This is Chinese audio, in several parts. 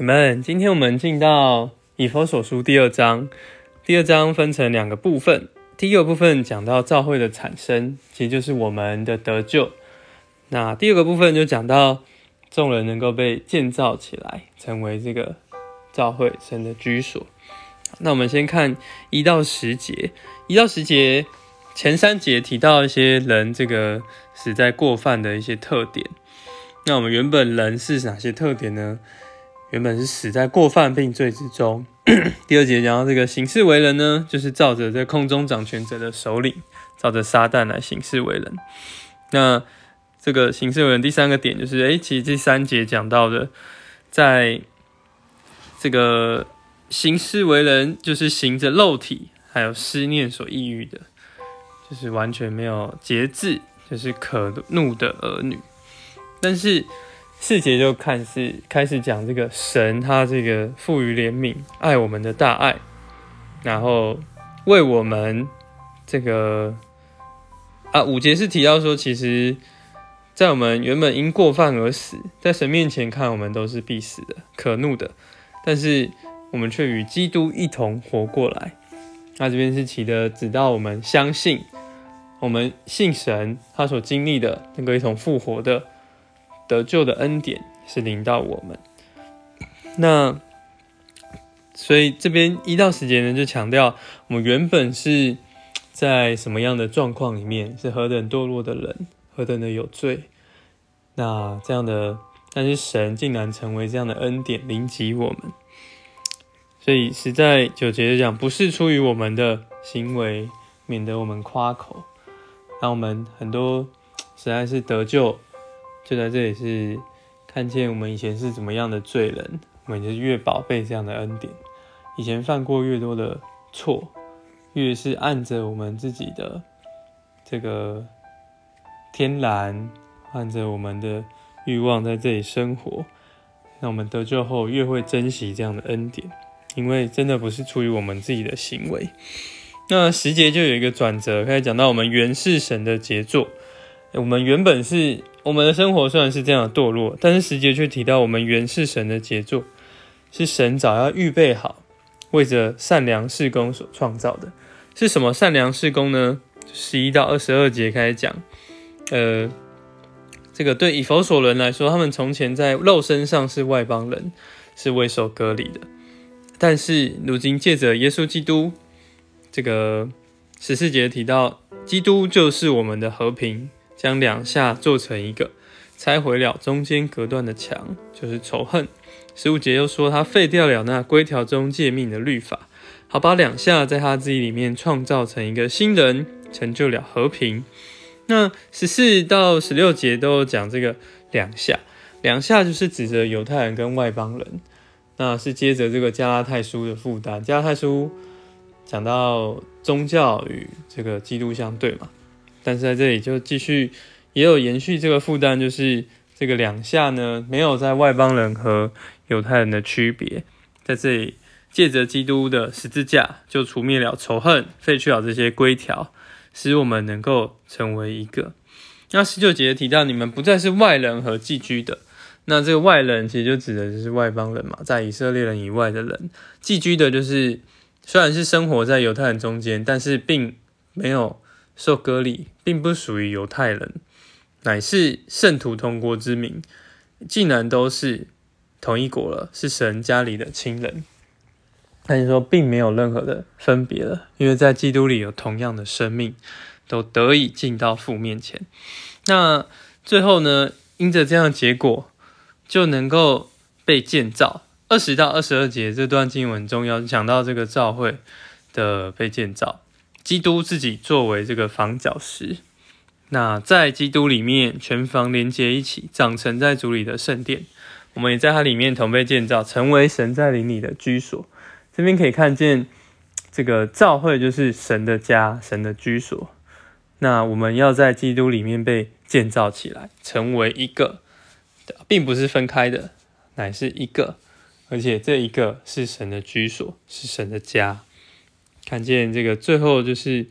你们，今天我们进到以佛所书第二章。第二章分成两个部分，第一个部分讲到教会的产生，其实就是我们的得救。那第二个部分就讲到众人能够被建造起来，成为这个教会神的居所。那我们先看一到十节，一到十节前三节提到一些人这个死在过犯的一些特点。那我们原本人是哪些特点呢？原本是死在过犯并罪之中。第二节讲到这个行事为人呢，就是照着在空中掌权者的首领，照着撒旦来行事为人。那这个行事为人第三个点就是，哎，其实第三节讲到的，在这个行事为人，就是行着肉体还有思念所抑郁的，就是完全没有节制，就是可怒的儿女。但是。四节就看是开始讲这个神，他这个赋予怜悯、爱我们的大爱，然后为我们这个啊五节是提到说，其实，在我们原本因过犯而死，在神面前看我们都是必死的、可怒的，但是我们却与基督一同活过来。那这边是提的，直到我们相信，我们信神，他所经历的那个一同复活的。得救的恩典是临到我们，那所以这边一到十节呢，就强调我们原本是在什么样的状况里面，是何等堕落的人，何等的有罪。那这样的，但是神竟然成为这样的恩典临及我们，所以实在九节讲，不是出于我们的行为，免得我们夸口，让我们很多实在是得救。就在这里是看见我们以前是怎么样的罪人，我们就越宝贝这样的恩典。以前犯过越多的错，越是按着我们自己的这个天然，按着我们的欲望在这里生活，那我们得救后越会珍惜这样的恩典，因为真的不是出于我们自己的行为。那十节就有一个转折，开始讲到我们原是神的杰作，我们原本是。我们的生活虽然是这样堕落，但是十节却提到我们原是神的杰作，是神早要预备好，为着善良事工所创造的。是什么善良事工呢？十一到二十二节开始讲，呃，这个对以弗所人来说，他们从前在肉身上是外邦人，是未受割礼的，但是如今借着耶稣基督，这个十四节提到，基督就是我们的和平。将两下做成一个，拆毁了中间隔断的墙，就是仇恨。十五节又说，他废掉了那规条中诫命的律法，好把两下在他自己里面创造成一个新人，成就了和平。那十四到十六节都讲这个两下，两下就是指着犹太人跟外邦人，那是接着这个加拉太书的负担。加拉太书讲到宗教与这个基督相对嘛。但是在这里就继续也有延续这个负担，就是这个两下呢，没有在外邦人和犹太人的区别，在这里借着基督的十字架，就除灭了仇恨，废去了这些规条，使我们能够成为一个。那十九节提到你们不再是外人和寄居的，那这个外人其实就指的就是外邦人嘛，在以色列人以外的人，寄居的就是虽然是生活在犹太人中间，但是并没有。受割礼，并不属于犹太人，乃是圣徒同国之民，竟然都是同一国了，是神家里的亲人。那就说，并没有任何的分别了，因为在基督里有同样的生命，都得以进到父面前。那最后呢，因着这样的结果，就能够被建造。二十到二十二节这段经文中要讲到这个教会的被建造。基督自己作为这个房角石，那在基督里面全房连接一起，长成在主里的圣殿。我们也在它里面同被建造，成为神在灵里的居所。这边可以看见，这个教会就是神的家，神的居所。那我们要在基督里面被建造起来，成为一个，并不是分开的，乃是一个，而且这一个是神的居所，是神的家。看见这个最后就是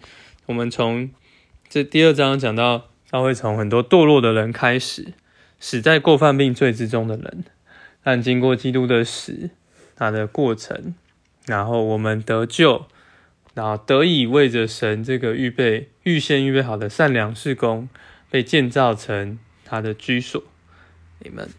我们从这第二章讲到，他会从很多堕落的人开始，死在过犯病罪之中的人，但经过基督的死，他的过程，然后我们得救，然后得以为着神这个预备、预先预备好的善良事工，被建造成他的居所。你们。